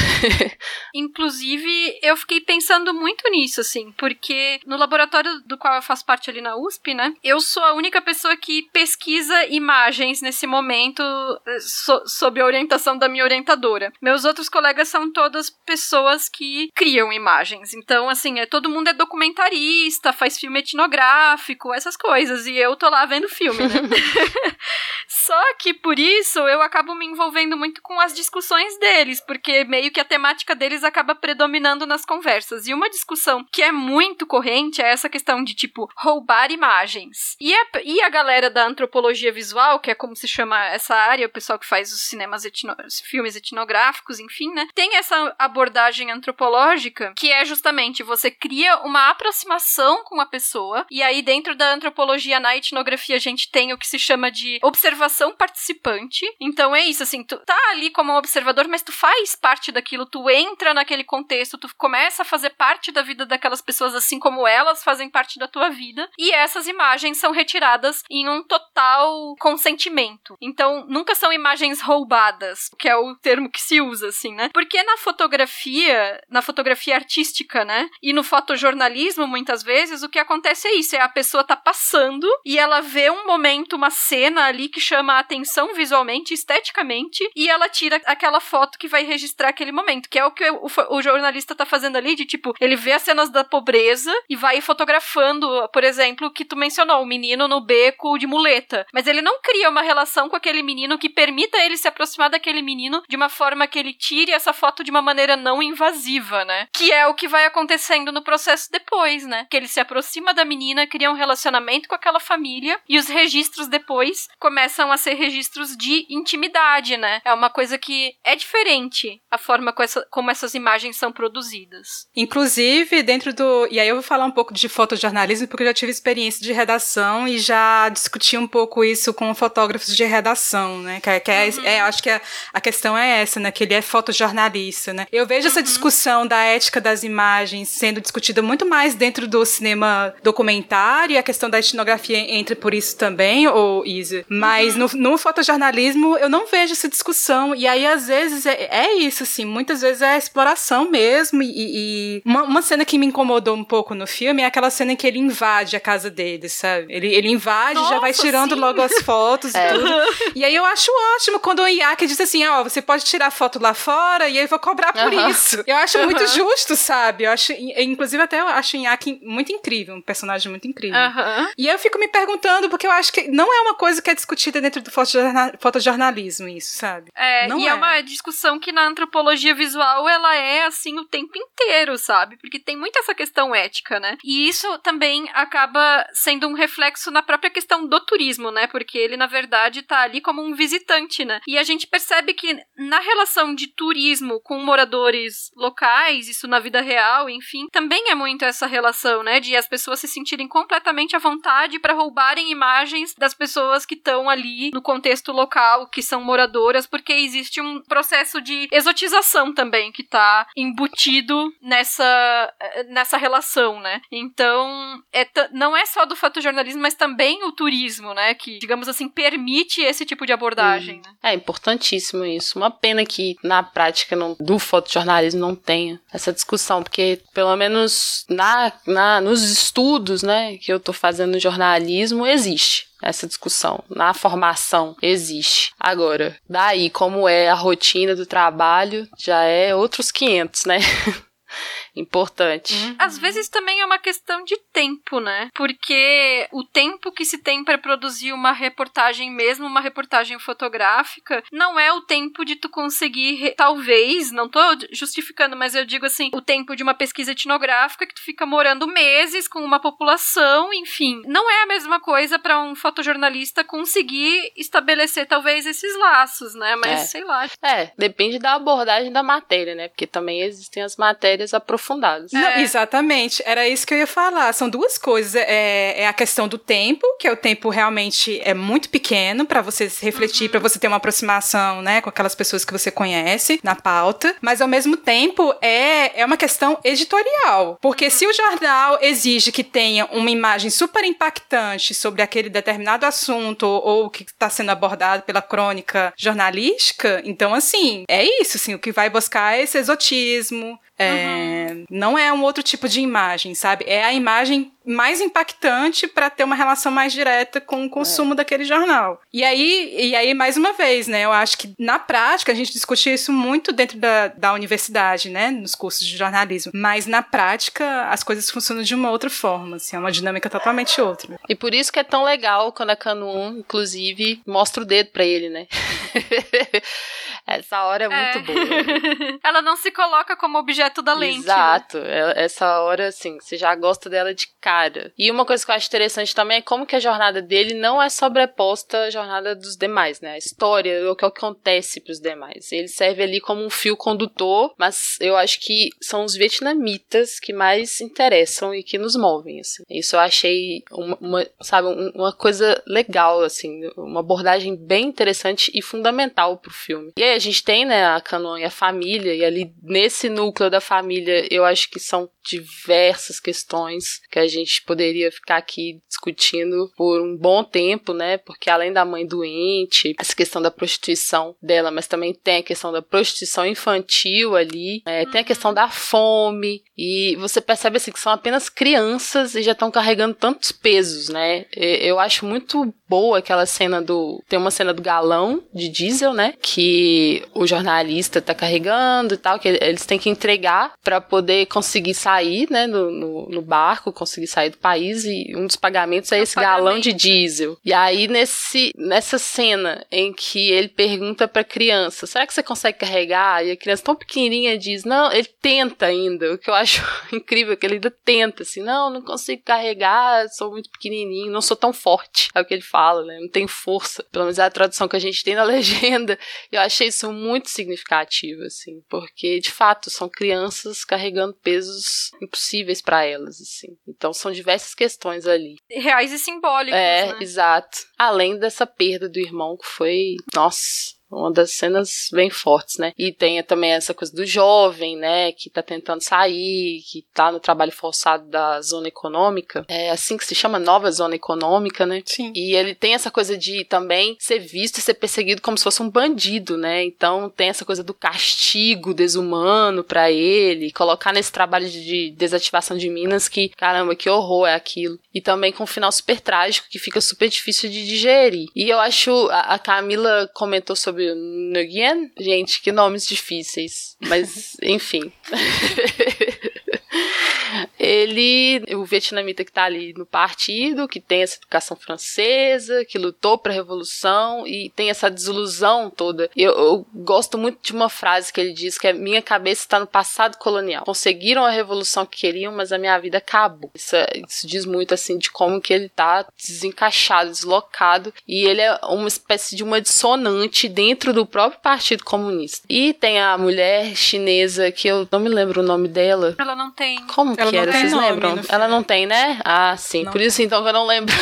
Inclusive, eu fiquei pensando muito nisso, assim, porque no laboratório do qual eu faço faço parte ali na USP, né? Eu sou a única pessoa que pesquisa imagens nesse momento eh, so, sob a orientação da minha orientadora. Meus outros colegas são todas pessoas que criam imagens. Então, assim, é, todo mundo é documentarista, faz filme etnográfico, essas coisas. E eu tô lá vendo filme, né? Só que por isso eu acabo me envolvendo muito com as discussões deles, porque meio que a temática deles acaba predominando nas conversas. E uma discussão que é muito corrente é essa questão de, tipo, roubar imagens. E a, e a galera da antropologia visual, que é como se chama essa área, o pessoal que faz os cinemas etno, os filmes etnográficos, enfim, né? Tem essa abordagem antropológica que é justamente você cria uma aproximação com a pessoa, e aí dentro da antropologia na etnografia a gente tem o que se chama de observação ação participante. Então é isso, assim, tu tá ali como um observador, mas tu faz parte daquilo, tu entra naquele contexto, tu começa a fazer parte da vida daquelas pessoas, assim como elas fazem parte da tua vida. E essas imagens são retiradas em um total consentimento. Então, nunca são imagens roubadas, que é o termo que se usa, assim, né? Porque na fotografia, na fotografia artística, né? E no fotojornalismo, muitas vezes, o que acontece é isso: é a pessoa tá passando e ela vê um momento, uma cena ali que chama a atenção visualmente, esteticamente, e ela tira aquela foto que vai registrar aquele momento, que é o que o, o jornalista tá fazendo ali, de tipo, ele vê as cenas da pobreza e vai fotografando, por exemplo, que tu mencionou, o menino no beco de muleta. Mas ele não cria uma relação com aquele menino que permita ele se aproximar daquele menino de uma forma que ele tire essa foto de uma maneira não invasiva, né? Que é o que vai acontecendo no processo depois, né? Que ele se aproxima da menina, cria um relacionamento com aquela família e os registros depois começam a ser registros de intimidade, né? É uma coisa que é diferente a forma como, essa, como essas imagens são produzidas. Inclusive, dentro do. E aí eu vou falar um pouco de fotojornalismo, porque eu já tive experiência de redação e já discuti um pouco isso com fotógrafos de redação, né? Que, é, que é, uhum. é, acho que a, a questão é essa, né? Que ele é fotojornalista, né? Eu vejo uhum. essa discussão da ética das imagens sendo discutida muito mais dentro do cinema documentário e a questão da etnografia entra por isso também, ou Isa. Mas uhum. no, no fotojornalismo eu não vejo essa discussão. E aí, às vezes, é, é isso, assim. Muitas vezes é exploração mesmo. E, e uma, uma, cena que me incomodou um pouco no filme é aquela cena em que ele invade a casa dele, sabe? Ele, ele invade, Nossa, já vai tirando sim. logo as fotos é. e tudo. E aí eu acho ótimo quando o Iaki diz assim: ó, oh, você pode tirar foto lá fora e eu vou cobrar por uhum. isso. Eu acho uhum. muito justo, sabe? Eu acho, inclusive, até eu acho o Iaki muito incrível, um personagem muito incrível. Uhum. E eu fico me perguntando, porque eu acho que não é uma coisa que é discutida dentro do fotojornalismo, isso, sabe? É, não e é. é uma discussão que na antropologia visual ela é assim o tempo inteiro, sabe? Porque tem muito essa questão ética, né? E isso também acaba sendo um reflexo na própria questão do turismo, né? Porque ele, na verdade, tá ali como um visitante, né? E a gente percebe que na relação de turismo com moradores locais, isso na vida real, enfim, também é muito essa relação, né? De as pessoas se sentirem completamente à vontade para roubarem imagens das pessoas que estão ali no contexto local, que são moradoras, porque existe um processo de exotização também que tá embutido nessa, nessa relação, né? Então, é não é só do fotojornalismo, mas também o turismo, né? Que, digamos assim, permite esse tipo de abordagem. Hum. Né? É importantíssimo isso. Uma pena que na prática não, do fotojornalismo não tenha essa discussão, porque pelo menos na, na, nos estudos né, que eu tô fazendo no jornalismo, existe essa discussão. Na formação existe. Agora, daí como é a rotina do trabalho, já é outros 500, né? importante. Uhum. Às vezes também é uma questão de tempo, né? Porque o tempo que se tem para produzir uma reportagem, mesmo uma reportagem fotográfica, não é o tempo de tu conseguir, talvez, não tô justificando, mas eu digo assim, o tempo de uma pesquisa etnográfica que tu fica morando meses com uma população, enfim. Não é a mesma coisa para um fotojornalista conseguir estabelecer talvez esses laços, né? Mas é. sei lá. É, depende da abordagem da matéria, né? Porque também existem as matérias aprofundadas aprofundados. Não, é. Exatamente, era isso que eu ia falar. São duas coisas. É, é a questão do tempo, que é o tempo realmente é muito pequeno para você refletir, uhum. para você ter uma aproximação, né, com aquelas pessoas que você conhece na pauta. Mas ao mesmo tempo é, é uma questão editorial, porque se o jornal exige que tenha uma imagem super impactante sobre aquele determinado assunto ou o que está sendo abordado pela crônica jornalística, então assim é isso, assim, o que vai buscar é esse exotismo, é, Não é um outro tipo de imagem, sabe? É a imagem mais impactante para ter uma relação mais direta com o consumo é. daquele jornal. E aí, e aí, mais uma vez, né? Eu acho que na prática a gente discute isso muito dentro da, da universidade, né? Nos cursos de jornalismo. Mas na prática as coisas funcionam de uma outra forma, assim, é uma dinâmica totalmente outra. E por isso que é tão legal quando a Canon, inclusive, mostra o dedo para ele, né? Essa hora é muito é. boa. ela não se coloca como objeto da lente. Né? Exato. Né? Essa hora, assim, você já gosta dela de cara. E uma coisa que eu acho interessante também é como que a jornada dele não é sobreposta à jornada dos demais, né? A história, o que acontece pros demais. Ele serve ali como um fio condutor, mas eu acho que são os vietnamitas que mais interessam e que nos movem, assim. Isso eu achei uma, uma sabe, uma coisa legal, assim, uma abordagem bem interessante e fundamental pro filme. E aí a gente tem, né, a Canon e a família, e ali nesse núcleo da família, eu acho que são diversas questões que a gente poderia ficar aqui discutindo por um bom tempo, né? Porque além da mãe doente, essa questão da prostituição dela, mas também tem a questão da prostituição infantil ali, é, tem a questão da fome, e você percebe assim que são apenas crianças e já estão carregando tantos pesos, né? Eu acho muito boa aquela cena do. Tem uma cena do galão de diesel, né? Que o jornalista tá carregando e tal, que eles têm que entregar para poder conseguir sair, né? No, no, no, barco, conseguir sair do país. E um dos pagamentos é, é esse pagamento. galão de diesel. E aí, nesse, nessa cena em que ele pergunta pra criança: será que você consegue carregar? E a criança tão pequenininha diz: não, ele tenta ainda. O que eu acho incrível, é que ele ainda tenta, assim, não, não consigo carregar, sou muito pequenininho, não sou tão forte. É o que ele fala, né? Não tem força. Pelo menos é a tradução que a gente tem na legenda. Eu achei isso muito significativo, assim, porque de fato são crianças carregando pesos impossíveis para elas, assim. Então são diversas questões ali. Reais e simbólicas. É, né? exato. Além dessa perda do irmão que foi, nossa, uma das cenas bem fortes, né? E tem também essa coisa do jovem, né, que tá tentando sair, que tá no trabalho forçado da zona econômica. É assim que se chama, nova zona econômica, né? Sim. E ele tem essa coisa de também ser visto e ser perseguido como se fosse um bandido, né? Então tem essa coisa do castigo desumano para ele, colocar nesse trabalho de desativação de minas que, caramba, que horror é aquilo. E também com um final super trágico que fica super difícil de digerir. E eu acho, a Camila comentou sobre sobre Nguyen. Gente, que nomes difíceis. Mas, enfim. ele, o vietnamita que está ali no partido, que tem essa educação francesa, que lutou para a revolução e tem essa desilusão toda. Eu, eu, gosto muito de uma frase que ele diz que é minha cabeça está no passado colonial. Conseguiram a revolução que queriam, mas a minha vida acabou. Isso, isso diz muito assim de como que ele está desencaixado, deslocado e ele é uma espécie de uma dissonante dentro do próprio Partido Comunista. E tem a mulher chinesa que eu não me lembro o nome dela. Ela não tem. Como ela que era? Vocês lembram? Ela não tem, né? Ah, sim. Não Por isso então que eu não lembro.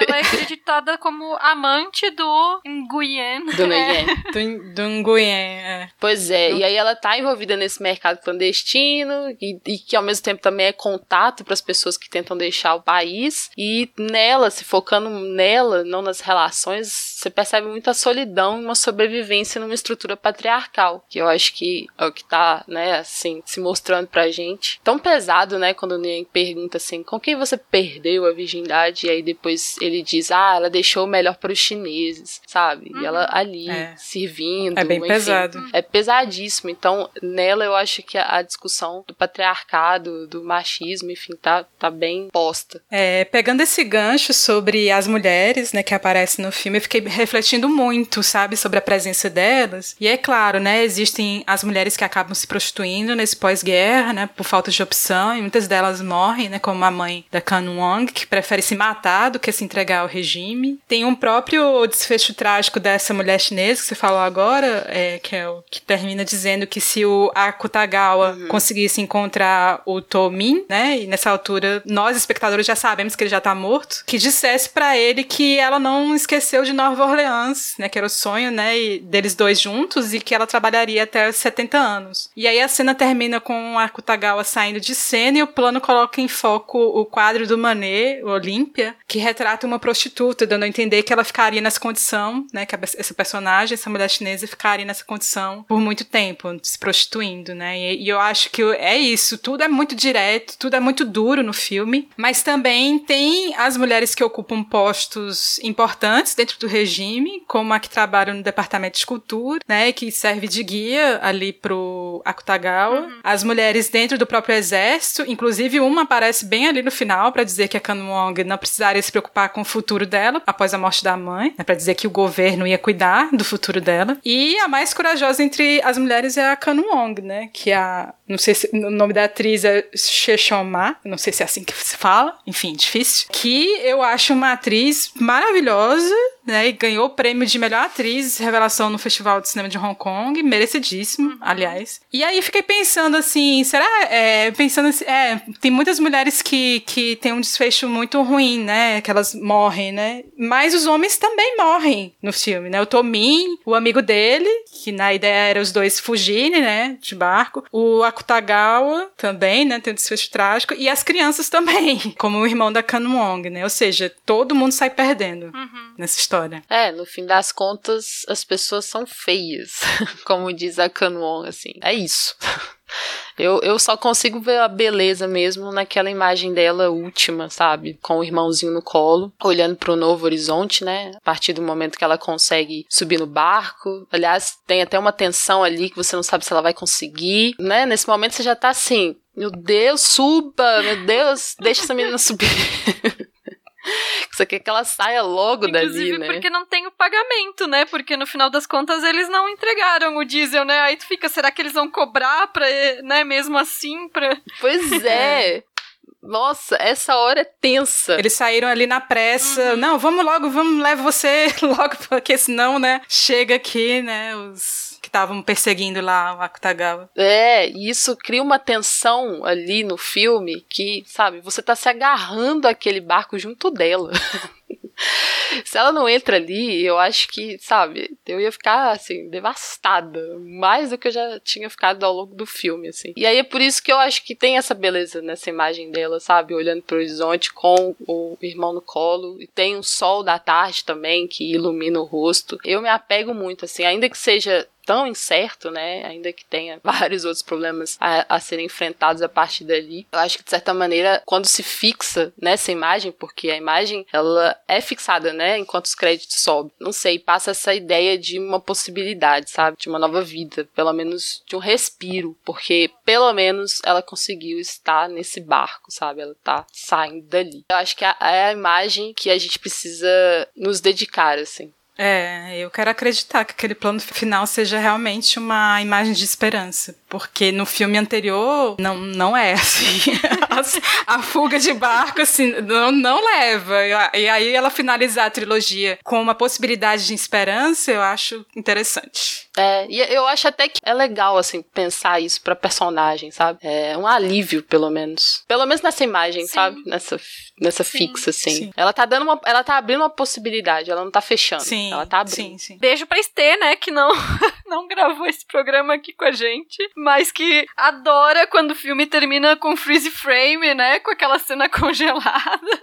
Ela é acreditada como amante do Nguyen. Do Nguyen. do, do Nguyen, é. Pois é. E aí ela tá envolvida nesse mercado clandestino e, e que ao mesmo tempo também é contato para as pessoas que tentam deixar o país. E nela, se focando nela, não nas relações, você percebe muita solidão e uma sobrevivência numa estrutura patriarcal. Que eu acho que é o que tá, né, assim, se mostrando pra gente. Tão pesado, né, quando o Nien pergunta assim, com quem você perdeu a virgindade? E aí depois ele diz, ah, ela deixou o melhor para os chineses, sabe? Uhum. E ela uhum. ali, é. servindo. É bem enfim, pesado. É pesadíssimo. Então, nela eu acho que a, a, discussão do patriarcado, do machismo, enfim, tá, tá bem posta. É, pegando esse gancho sobre as mulheres, né, que aparecem no filme, eu fiquei refletindo muito, sabe, sobre a presença delas. E é claro, né, existem as mulheres que acabam se prostituindo nesse pós-guerra, né, por falta de opção, e muitas delas morrem, né, como a mãe da Kan Wong, que prefere se matar do que se entregar ao regime. Tem um próprio desfecho trágico dessa mulher chinesa que você falou agora, é, que é o que termina dizendo que se o Akutagawa uhum. conseguisse encontrar o Tomin, né, e nessa altura nós espectadores já sabemos que ele já tá morto, que dissesse para ele que ela não esqueceu de Nova Orleans, né, que era o sonho, né, deles dois juntos e que ela trabalharia até os 70 anos. E aí a cena termina com o Akutagawa saindo de cena e o plano coloca em foco o quadro do Manet, Olímpia, que retrata uma prostituta, dando a entender que ela ficaria nessa condição, né, que essa personagem, essa mulher chinesa, ficaria nessa condição por muito tempo, se prostituindo, né, e, e eu acho que é isso, tudo é muito direto, tudo é muito duro no filme, mas também tem as mulheres que ocupam postos importantes dentro do regime regime, como a que trabalha no departamento de cultura, né, que serve de guia ali pro Akutagawa. Uhum. As mulheres dentro do próprio exército, inclusive uma aparece bem ali no final para dizer que a Kanwong não precisaria se preocupar com o futuro dela após a morte da mãe, né, para dizer que o governo ia cuidar do futuro dela. E a mais corajosa entre as mulheres é a Kanwong, né, que é a não sei se o nome da atriz é Sheshoma, não sei se é assim que se fala, enfim, difícil. Que eu acho uma atriz maravilhosa, né? E ganhou o prêmio de melhor atriz revelação no Festival de Cinema de Hong Kong, merecidíssimo, uhum. aliás. E aí fiquei pensando assim, será? É, pensando assim, é, tem muitas mulheres que, que têm um desfecho muito ruim, né? Que elas morrem, né? Mas os homens também morrem no filme, né? O Tomin, o amigo dele, que na ideia era os dois fugirem, né? De barco. O Akutagawa também, né? Tem um desfecho trágico. E as crianças também, como o irmão da Kanwong, né? Ou seja, todo mundo sai perdendo uhum. nessa história. É, no fim das contas, as pessoas são feias, como diz a Kanwong, assim. É isso. Eu, eu só consigo ver a beleza mesmo naquela imagem dela última, sabe? Com o irmãozinho no colo, olhando para o novo horizonte, né? A partir do momento que ela consegue subir no barco. Aliás, tem até uma tensão ali que você não sabe se ela vai conseguir, né? Nesse momento você já tá assim, meu Deus, suba, meu Deus, deixa essa menina subir. Você quer que ela saia logo Inclusive dali, né? porque não tem o pagamento, né? Porque no final das contas eles não entregaram o diesel, né? Aí tu fica, será que eles vão cobrar pra, né, mesmo assim, pra... Pois é. Nossa, essa hora é tensa. Eles saíram ali na pressa. Uhum. Não, vamos logo, vamos, leva você logo, porque senão, né, chega aqui, né, os que estavam perseguindo lá o Akutagawa. É, e isso cria uma tensão ali no filme que, sabe, você tá se agarrando aquele barco junto dela. Se ela não entra ali, eu acho que, sabe, eu ia ficar, assim, devastada. Mais do que eu já tinha ficado ao longo do filme, assim. E aí é por isso que eu acho que tem essa beleza nessa imagem dela, sabe? Olhando pro horizonte com o irmão no colo. E tem o sol da tarde também que ilumina o rosto. Eu me apego muito, assim, ainda que seja tão incerto, né? Ainda que tenha vários outros problemas a, a, serem enfrentados a partir dali. Eu acho que de certa maneira, quando se fixa nessa imagem, porque a imagem ela é fixada, né? Enquanto os créditos sobem. Não sei, passa essa ideia de uma possibilidade, sabe? De uma nova vida, pelo menos de um respiro, porque pelo menos ela conseguiu estar nesse barco, sabe? Ela tá saindo dali. Eu acho que é a imagem que a gente precisa nos dedicar, assim. É, eu quero acreditar que aquele plano final seja realmente uma imagem de esperança. Porque no filme anterior não, não é assim. a, a fuga de barco, assim, não, não leva. E aí ela finalizar a trilogia com uma possibilidade de esperança, eu acho interessante. É, e eu acho até que é legal, assim, pensar isso pra personagem, sabe? É um alívio, pelo menos. Pelo menos nessa imagem, Sim. sabe? Nessa, nessa sim, fixa, assim. Sim. Ela tá dando uma. Ela tá abrindo uma possibilidade, ela não tá fechando. Sim, ela tá abrindo. Sim, sim. Beijo pra Estê, né? Que não, não gravou esse programa aqui com a gente mas que adora quando o filme termina com freeze frame, né? Com aquela cena congelada.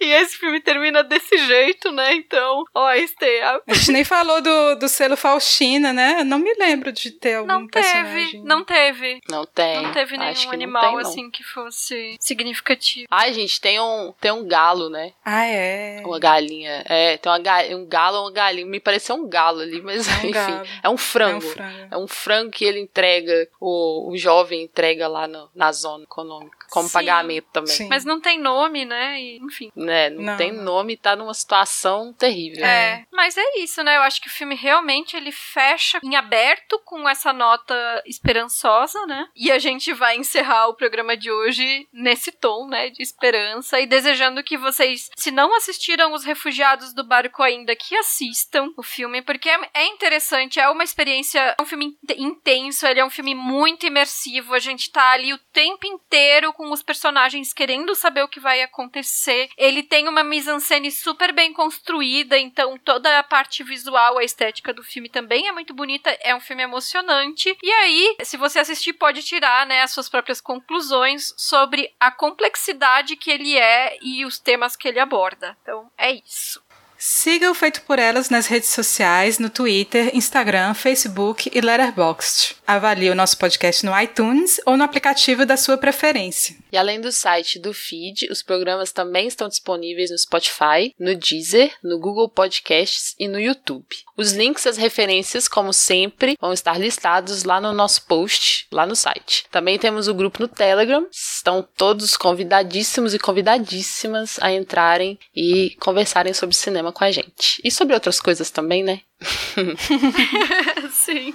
E esse filme termina desse jeito, né? Então, ó, este. A... a gente nem falou do, do selo Faustina, né? Não me lembro de ter algum não teve, personagem. Não teve. Não tem. Não teve nenhum animal tem, assim que fosse significativo. Ai, gente, tem um, tem um galo, né? Ah, é. Uma galinha. É, tem uma um galo ou uma galinha. Me pareceu um galo ali, mas é um enfim. Galo. É um frango. É um frango. É um frango que ele entrega, o, o jovem entrega lá no, na zona econômica. Como Sim. pagamento também. Sim. Mas não tem nome, né? E enfim. Né, não, não tem nome e tá numa situação terrível. É, mas é isso, né? Eu acho que o filme realmente ele fecha em aberto com essa nota esperançosa, né? E a gente vai encerrar o programa de hoje nesse tom, né, de esperança e desejando que vocês, se não assistiram Os Refugiados do Barco ainda, que assistam o filme, porque é, é interessante, é uma experiência, é um filme intenso, ele é um filme muito imersivo, a gente tá ali o tempo inteiro com os personagens querendo saber o que vai acontecer ele tem uma mise-en-scène super bem construída, então toda a parte visual, a estética do filme também é muito bonita, é um filme emocionante. E aí, se você assistir, pode tirar, né, as suas próprias conclusões sobre a complexidade que ele é e os temas que ele aborda. Então, é isso. Siga o Feito por Elas nas redes sociais, no Twitter, Instagram, Facebook e Letterboxd. Avalie o nosso podcast no iTunes ou no aplicativo da sua preferência. E além do site do feed, os programas também estão disponíveis no Spotify, no Deezer, no Google Podcasts e no YouTube. Os links e as referências, como sempre, vão estar listados lá no nosso post, lá no site. Também temos o grupo no Telegram. Estão todos convidadíssimos e convidadíssimas a entrarem e conversarem sobre cinema com a gente. E sobre outras coisas também, né? Sim.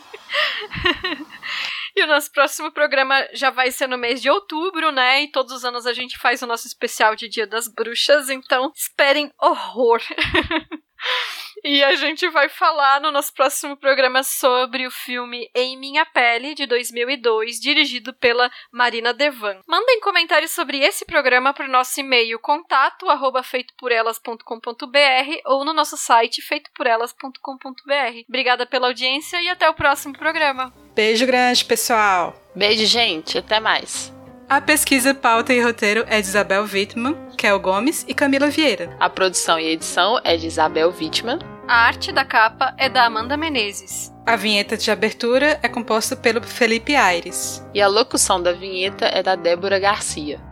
E o nosso próximo programa já vai ser no mês de outubro, né? E todos os anos a gente faz o nosso especial de Dia das Bruxas, então esperem horror. E a gente vai falar no nosso próximo programa sobre o filme Em Minha Pele, de 2002, dirigido pela Marina Devan. Mandem comentários sobre esse programa para o nosso e-mail contato arroba feitoporelas.com.br ou no nosso site feitoporelas.com.br. Obrigada pela audiência e até o próximo programa. Beijo grande, pessoal! Beijo, gente. Até mais. A pesquisa, pauta e roteiro é de Isabel Wittmann, Kel Gomes e Camila Vieira. A produção e edição é de Isabel Wittmann. A arte da capa é da Amanda Menezes. A vinheta de abertura é composta pelo Felipe Aires. E a locução da vinheta é da Débora Garcia.